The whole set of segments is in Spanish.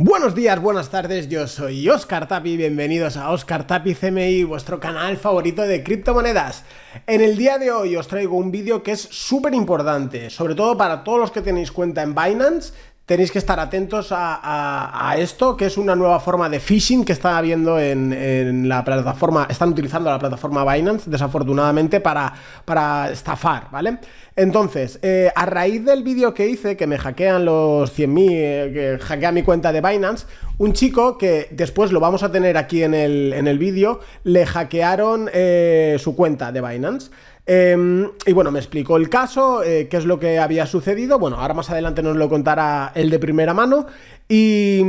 Buenos días, buenas tardes, yo soy Oscar Tapi, bienvenidos a Oscar Tapi CMI, vuestro canal favorito de criptomonedas. En el día de hoy os traigo un vídeo que es súper importante, sobre todo para todos los que tenéis cuenta en Binance, tenéis que estar atentos a, esto, que es una nueva forma de phishing que está habiendo en, la plataforma, están utilizando la plataforma Binance, desafortunadamente, para, para estafar, ¿vale? Entonces, eh, a raíz del vídeo que hice, que me hackean los 100.000, eh, que hackea mi cuenta de Binance, un chico que después lo vamos a tener aquí en el, en el vídeo, le hackearon eh, su cuenta de Binance. Em, y bueno, me explicó el caso, qué es lo que había sucedido. Bueno, ahora más adelante nos lo contará él de primera mano. Y.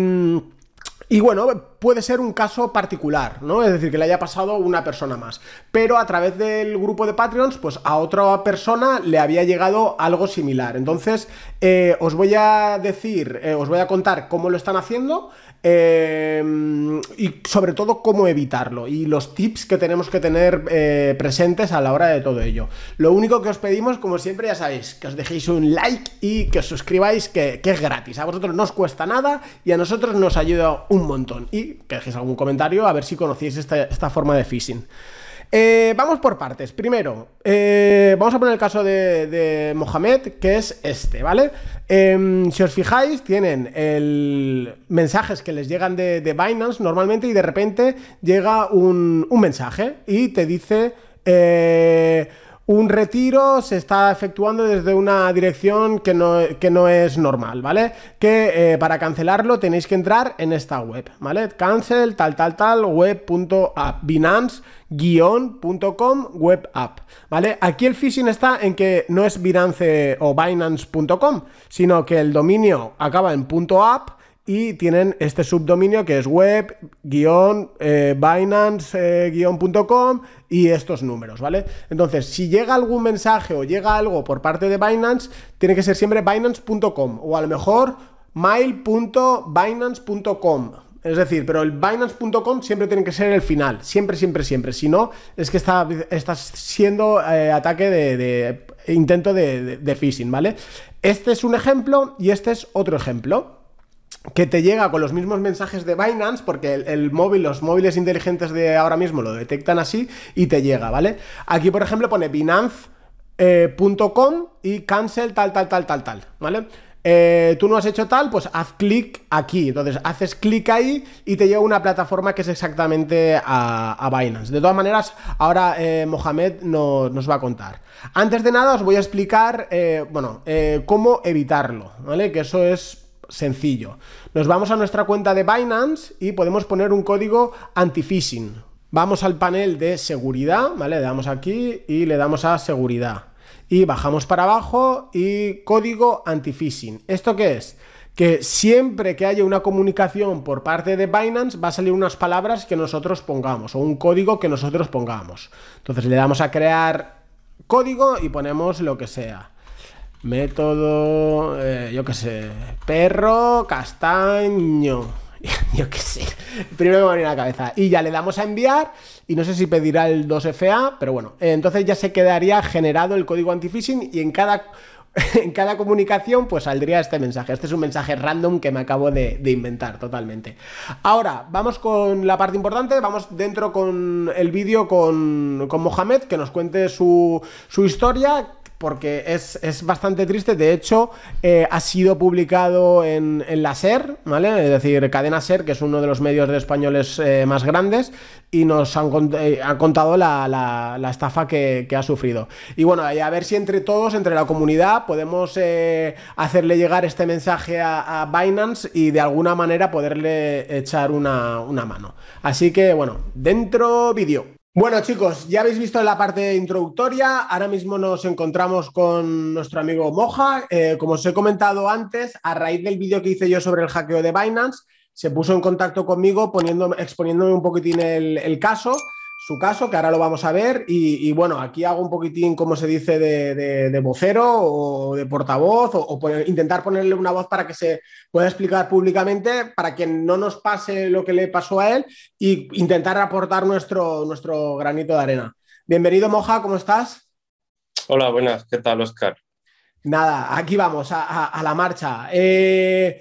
Y bueno, puede ser un caso particular, ¿no? Es decir, que le haya pasado una persona más. Pero a través del grupo de Patreons, pues a otra persona le había llegado algo similar. Entonces, eh, os voy a decir, eh, os voy a contar cómo lo están haciendo. Em, y sobre todo cómo evitarlo y los tips que tenemos que tener eh, presentes a la hora de todo ello. Lo único que os pedimos, como siempre, ya sabéis, que os dejéis un like y que os suscribáis, que, es gratis. A vosotros no os cuesta nada y a nosotros nos ayuda un montón. Y que dejéis algún comentario a ver si conocéis esta, esta forma de phishing. Eh, vamos por partes. Primero, eh, vamos a poner el caso de, Mohamed, que es este, ¿vale? Em, si os fijáis, tienen el mensajes que les llegan de, Binance normalmente y de repente llega un, un mensaje y te dice... Un retiro se está efectuando desde una dirección que no, que no es normal, ¿vale? Que eh, para cancelarlo tenéis que entrar en esta web, ¿vale? Cancel tal tal tal web.app, binance-com web app, ¿vale? Aquí el phishing está en que no es Binance o Binance.com, sino que el dominio acaba en .app y tienen este subdominio que es web-binance-com eh, y estos números, ¿vale? Entonces, si llega algún mensaje o llega algo por parte de Binance, tiene que ser siempre binance.com o a lo mejor mail.binance.com. Es decir, pero el Binance.com siempre tiene que ser el final. Siempre, siempre, siempre. Si no, es que está, siendo eh, ataque de, intento de, de phishing, ¿vale? Este es un ejemplo y este es otro ejemplo que te llega con los mismos mensajes de Binance, porque el, móvil, los móviles inteligentes de ahora mismo lo detectan así y te llega, ¿vale? Aquí, por ejemplo, pone binance.com eh, y cancel tal, tal, tal, tal, tal, ¿vale? Eh, tú no has hecho tal, pues haz clic aquí. Entonces haces clic ahí y te llega una plataforma que es exactamente a, Binance. De todas maneras, ahora eh, Mohamed nos va a contar. Antes de nada, os voy a explicar, bueno, cómo evitarlo, ¿vale? Que eso es sencillo. Nos vamos a nuestra cuenta de Binance y podemos poner un código anti-phishing. Vamos al panel de seguridad, ¿vale? Le damos aquí y le damos a seguridad. Y bajamos para abajo y código anti-phishing. ¿Esto qué es? Que siempre que haya una comunicación por parte de Binance va a salir unas palabras que nosotros pongamos o un código que nosotros pongamos. Entonces le damos a crear código y ponemos lo que sea. Método, eh, yo qué sé, perro, castaño, yo qué sé. Primero me viene a la cabeza. Y ya le damos a enviar y no sé si pedirá el 2FA, pero bueno, entonces ya se quedaría generado el código anti-phishing y en cada en cada comunicación pues saldría este mensaje. Este es un mensaje random que me acabo de, inventar totalmente. Ahora, vamos con la parte importante, vamos dentro con el vídeo con, con Mohamed, que nos cuente su, su historia, porque es, bastante triste. De hecho, eh, ha sido publicado en, la SER, ¿vale? Es decir, Cadena SER, que es uno de los medios de españoles eh, más grandes, y nos han, eh, contado la, estafa que, ha sufrido. Y bueno, a ver si entre todos, entre la comunidad, podemos hacerle llegar este mensaje a, Binance y de alguna manera poderle echar una, una mano. Así que bueno, dentro vídeo. Bueno chicos, ya habéis visto la parte introductoria, ahora mismo nos encontramos con nuestro amigo Moja. Eh, como os he comentado antes, a raíz del vídeo que hice yo sobre el hackeo de Binance, se puso en contacto conmigo poniendo, exponiéndome un poquitín el caso su caso, que ahora lo vamos a ver. Y, bueno, aquí hago un poquitín, como se dice, de, vocero o de portavoz, o, intentar ponerle una voz para que se pueda explicar públicamente, para que no nos pase lo que le pasó a él e intentar aportar nuestro, nuestro granito de arena. Bienvenido, Moja, ¿cómo estás? Hola, buenas, ¿qué tal, Oscar? Nada, aquí vamos, a, la marcha. Eh,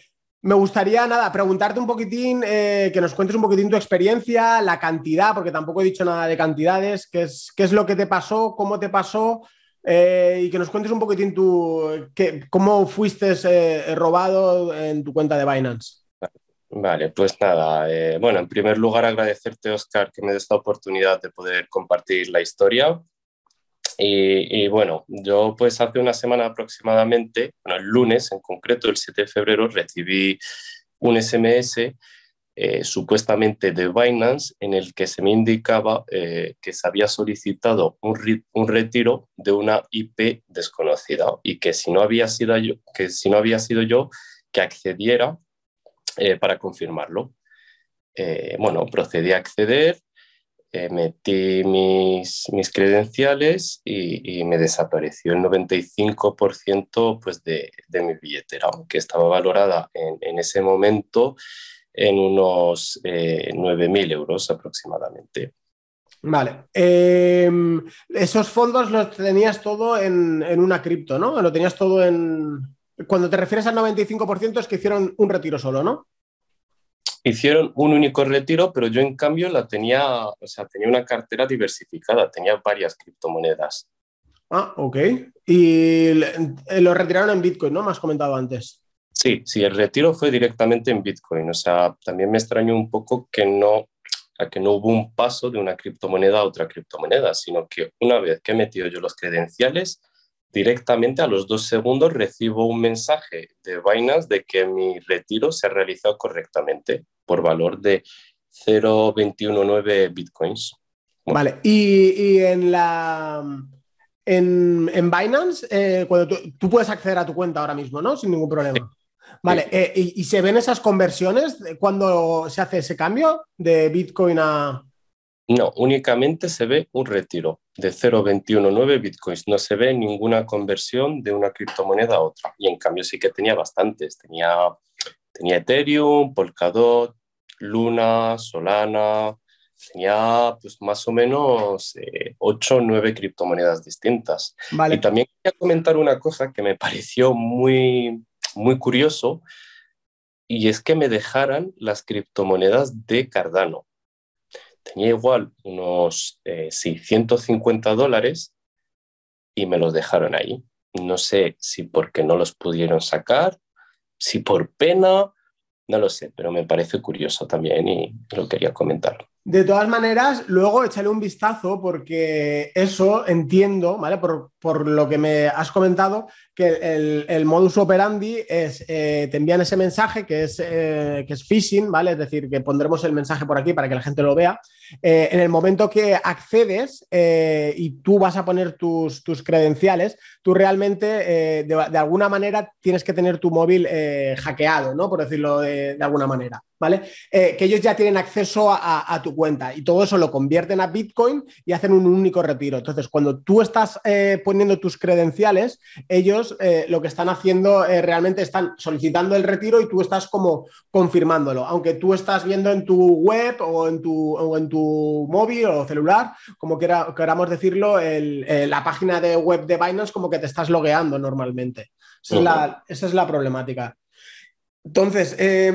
me gustaría, nada, preguntarte un poquitín, eh, que nos cuentes un poquitín tu experiencia, la cantidad, porque tampoco he dicho nada de cantidades, qué es, qué es lo que te pasó, cómo te pasó, eh, y que nos cuentes un poquitín tu, cómo fuiste eh, robado en tu cuenta de Binance. Vale, pues nada, bueno, en primer lugar agradecerte, Oscar, que me des esta oportunidad de poder compartir la historia. Y, bueno, yo pues hace una semana aproximadamente, bueno, el lunes en concreto, el 7 de febrero, recibí un SMS eh, supuestamente de Binance en el que se me indicaba eh, que se había solicitado un, un, retiro de una IP desconocida y que si no había sido yo, que, si no había sido yo que accediera eh, para confirmarlo. bueno, procedí a acceder, eh, metí mis, mis credenciales y, me desapareció el 95% pues, de, de, mi billetera, aunque estaba valorada en, en ese momento en unos eh, 9.000 euros aproximadamente. Vale. Em, esos fondos los tenías todo en, en una cripto, ¿no? Lo tenías todo en... Cuando te refieres al 95% es que hicieron un retiro solo, ¿no? Hicieron un único retiro, pero yo en cambio la tenía, o sea, tenía una cartera diversificada, tenía varias criptomonedas. Ah, ok. Y lo retiraron en Bitcoin, ¿no? Me has comentado antes. Sí, sí, el retiro fue directamente en Bitcoin. O sea, también me extrañó un poco que no, que no hubo un paso de una criptomoneda a otra criptomoneda, sino que una vez que he metido yo los credenciales, directamente a los dos segundos recibo un mensaje de Binance de que mi retiro se ha realizado correctamente por valor de 0.219 bitcoins. Vale, y, en la... En, en Binance, eh, cuando tú, puedes acceder a tu cuenta ahora mismo, ¿no? Sin ningún problema. Vale, eh, y, se ven esas conversiones cuando se hace ese cambio de Bitcoin a, no, únicamente se ve un retiro de 0,219 bitcoins. No se ve ninguna conversión de una criptomoneda a otra. Y en cambio sí que tenía bastantes. Tenía, tenía Ethereum, Polkadot, Luna, Solana. Tenía pues más o menos 8 o 9 criptomonedas distintas. Vale. Y también quería comentar una cosa que me pareció muy, muy curioso y es que me dejaran las criptomonedas de Cardano tenía igual unos 650 eh, dólares y me los dejaron ahí. No sé si porque no los pudieron sacar, si por pena, no lo sé, pero me parece curioso también y lo quería comentar. De todas maneras, luego échale un vistazo porque eso entiendo, ¿vale? Por, por lo que me has comentado, que el, modus operandi es, eh, te envían ese mensaje que es, eh, que es phishing, ¿vale? Es decir, que pondremos el mensaje por aquí para que la gente lo vea. Eh, en el momento que accedes y tú vas a poner tus, tus credenciales, tú realmente de, alguna manera tienes que tener tu móvil hackeado, ¿no? Por decirlo de, alguna manera. ¿vale? Que ellos ya tienen acceso a, tu cuenta y todo eso lo convierten a Bitcoin y hacen un único retiro. Entonces, cuando tú estás poniendo tus credenciales, ellos eh, lo que están haciendo realmente están solicitando el retiro y tú estás como confirmándolo. Aunque tú estás viendo en tu web o en tu, en tu móvil o celular, como queramos decirlo, la página de web de Binance como que te estás logueando normalmente. Esa, es, la, esa es la problemática. Entonces, eh,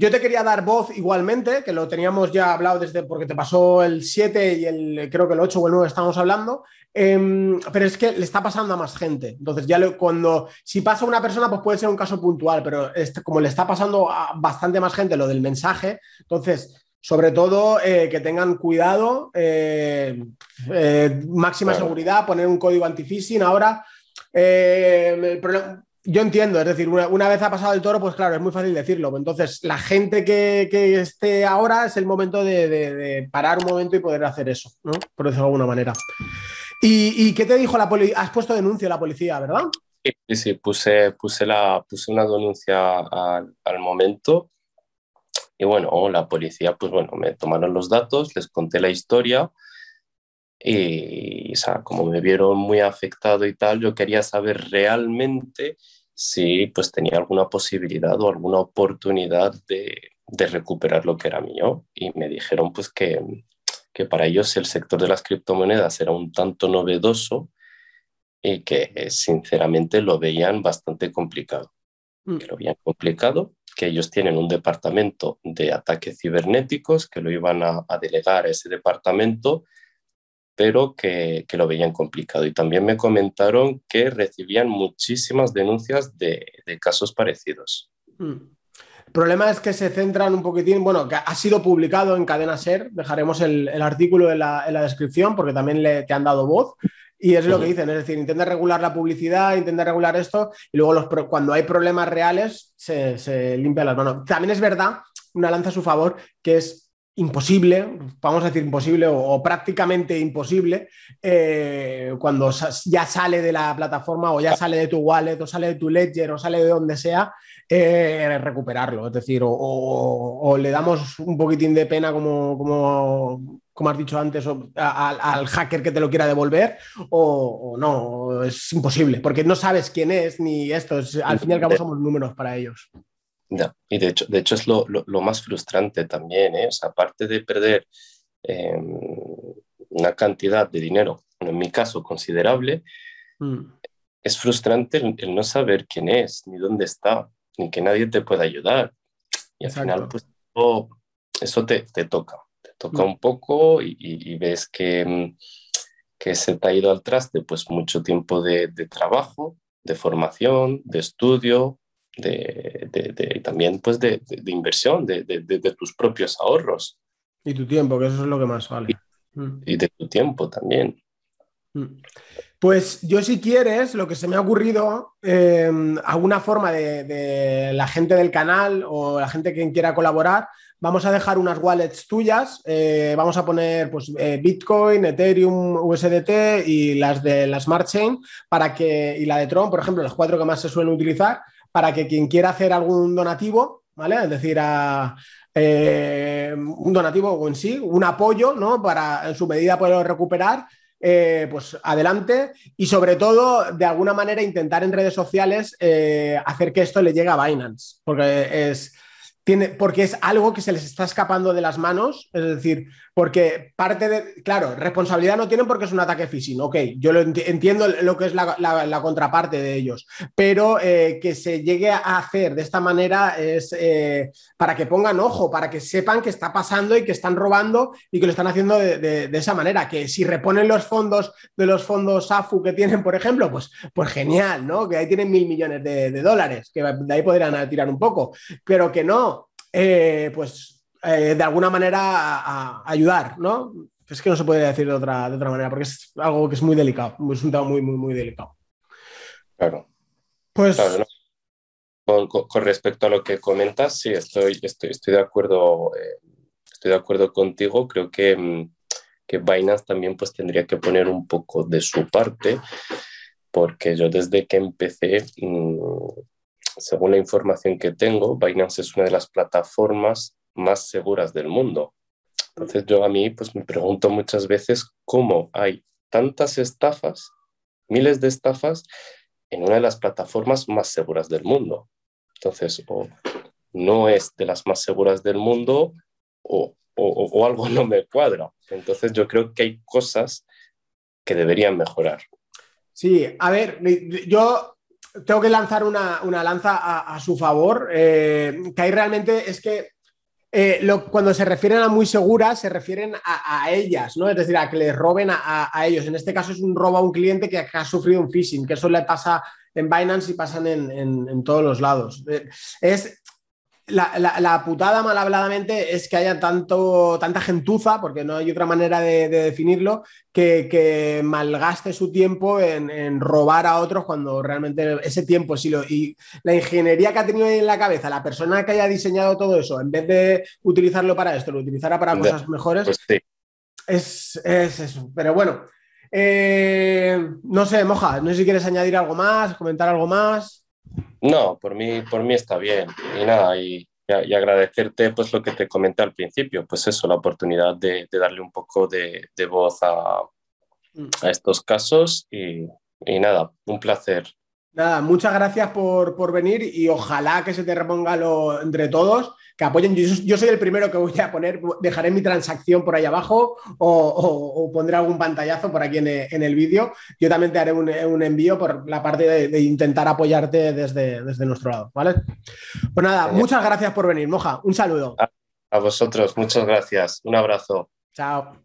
yo te quería dar voz igualmente, que lo teníamos ya hablado desde porque te pasó el 7 y el creo que el 8 o el 9 estamos hablando, em, pero es que le está pasando a más gente. Entonces, ya cuando si pasa a una persona, pues puede ser un caso puntual, pero este, como le está pasando a bastante más gente lo del mensaje, entonces, sobre todo eh, que tengan cuidado, eh, eh, máxima seguridad, poner un código anti-phishing ahora. el problema, yo entiendo, es decir, una, vez ha pasado el toro, pues claro, es muy fácil decirlo. Entonces, la gente que, esté ahora es el momento de, parar un momento y poder hacer eso, ¿no? Por decirlo de alguna manera. ¿Y, qué te dijo la policía? Has puesto denuncia a la policía, ¿verdad? Sí, sí, puse, puse, la, puse una denuncia al, al momento. Y bueno, la policía, pues bueno, me tomaron los datos, les conté la historia. Y, o sea, como me vieron muy afectado y tal, yo quería saber realmente si pues tenía alguna posibilidad o alguna oportunidad de, de recuperar lo que era mío. Y me dijeron pues que, que para ellos el sector de las criptomonedas era un tanto novedoso y que sinceramente lo veían bastante complicado. Mm. Que lo veían complicado que ellos tienen un departamento de ataques cibernéticos que lo iban a, delegar a ese departamento, pero que, lo veían complicado. Y también me comentaron que recibían muchísimas denuncias de, casos parecidos. Hmm. El problema es que se centran un poquitín, bueno, que ha sido publicado en Cadena Ser, dejaremos el, artículo en la, descripción porque también le, te han dado voz. Y es lo que dicen, es decir, intenta regular la publicidad, intenta regular esto, y luego los cuando hay problemas reales se, se limpian las manos. También es verdad, una lanza a su favor, que es imposible, vamos a decir imposible o, prácticamente imposible, eh, cuando ya sale de la plataforma o ya sale de tu wallet o sale de tu ledger o sale de donde sea, eh, recuperarlo. Es decir, o, le damos un poquitín de pena como, como, como has dicho antes, al hacker que te lo quiera devolver o, no, es imposible, porque no sabes quién es ni esto, al fin y al cabo somos números para ellos y de hecho, de hecho es lo, más frustrante también, ¿eh? aparte de perder em, una cantidad de dinero, en mi caso considerable, mm. es frustrante el, no saber quién es, ni dónde está, ni que nadie te pueda ayudar. Y al final, pues eso te, toca, te toca mm. un poco y, ves que, mm, que, se te ha ido al traste pues mucho tiempo de, de trabajo, de formación, de estudio, de, también pues de, inversión, de, tus propios ahorros. Y tu tiempo, que eso es lo que más vale. Mm. Y, de tu tiempo también. Mm. Pues yo si quieres, lo que se me ha ocurrido, eh, alguna forma de, la gente del canal o la gente que quiera colaborar, vamos a dejar unas wallets tuyas, eh, vamos a poner pues, eh, Bitcoin, Ethereum, USDT y las de la Smart Chain para que, y la de Tron, por ejemplo, las cuatro que más se suelen utilizar, para que quien quiera hacer algún donativo, ¿vale? Es decir, a, eh, un donativo en sí, un apoyo, ¿no? Para en su medida poderlo recuperar. Eh, pues adelante y sobre todo de alguna manera intentar en redes sociales eh, hacer que esto le llegue a Binance porque es, tiene, porque es algo que se les está escapando de las manos, es decir, porque parte de, claro, responsabilidad no tienen porque es un ataque phishing, ok, yo entiendo lo que es la, contraparte de ellos, pero eh, que se llegue a hacer de esta manera es eh, para que pongan ojo, para que sepan que está pasando y que están robando y que lo están haciendo de, esa manera, que si reponen los fondos de los fondos AFU que tienen, por ejemplo, pues, pues genial, ¿no? Que ahí tienen mil millones de dólares, que de ahí podrían tirar un poco, pero que no, eh, pues eh, de alguna manera a, ayudar, ¿no? Es que no se puede decir de otra, de otra manera, porque es algo que es muy delicado, es un tema muy, muy, muy delicado. Claro. Pues. con, respecto a lo que comentas, sí, estoy, estoy, estoy de acuerdo. Eh, estoy de acuerdo contigo. Creo que, mm, que Binance también pues, tendría que poner un poco de su parte, porque yo desde que empecé, mm, según la información que tengo, Binance es una de las plataformas más seguras del mundo. Entonces yo a mí pues me pregunto muchas veces cómo hay tantas estafas, miles de estafas en una de las plataformas más seguras del mundo. Entonces, o no es de las más seguras del mundo o, o, algo no me cuadra. Entonces yo creo que hay cosas que deberían mejorar. Sí, a ver, yo tengo que lanzar una, una lanza a, su favor, eh, que hay realmente es que eh, cuando se refieren a muy seguras, se refieren a, ellas, ¿no? Es decir, a que les roben a, ellos. En este caso es un robo a un cliente que, ha sufrido un phishing, que eso le pasa en Binance y pasan en, en todos los lados. Eh, es, la, putada mal habladamente es que haya tanto, tanta gentuza, porque no hay otra manera de, definirlo, que, malgaste su tiempo en, robar a otros cuando realmente ese tiempo sí lo. Y la ingeniería que ha tenido en la cabeza, la persona que haya diseñado todo eso, en vez de utilizarlo para esto, lo utilizara para cosas mejores, pues es, eso. Pero bueno, eh, no sé, Moja, no sé si quieres añadir algo más, comentar algo más. No, por mí, por mí está bien. Y nada, y, y agradecerte pues lo que te comenté al principio, pues eso, la oportunidad de, darle un poco de, voz a, estos casos y, nada, un placer. Nada, muchas gracias por, venir y ojalá que se te reponga lo, entre todos, que apoyen. Yo, soy el primero que voy a poner, dejaré mi transacción por ahí abajo o, pondré algún pantallazo por aquí en, el vídeo. Yo también te haré un, envío por la parte de, intentar apoyarte desde, desde nuestro lado, ¿vale? Pues nada, muchas gracias por venir, Moja. Un saludo. a vosotros, muchas gracias. Un abrazo. Chao.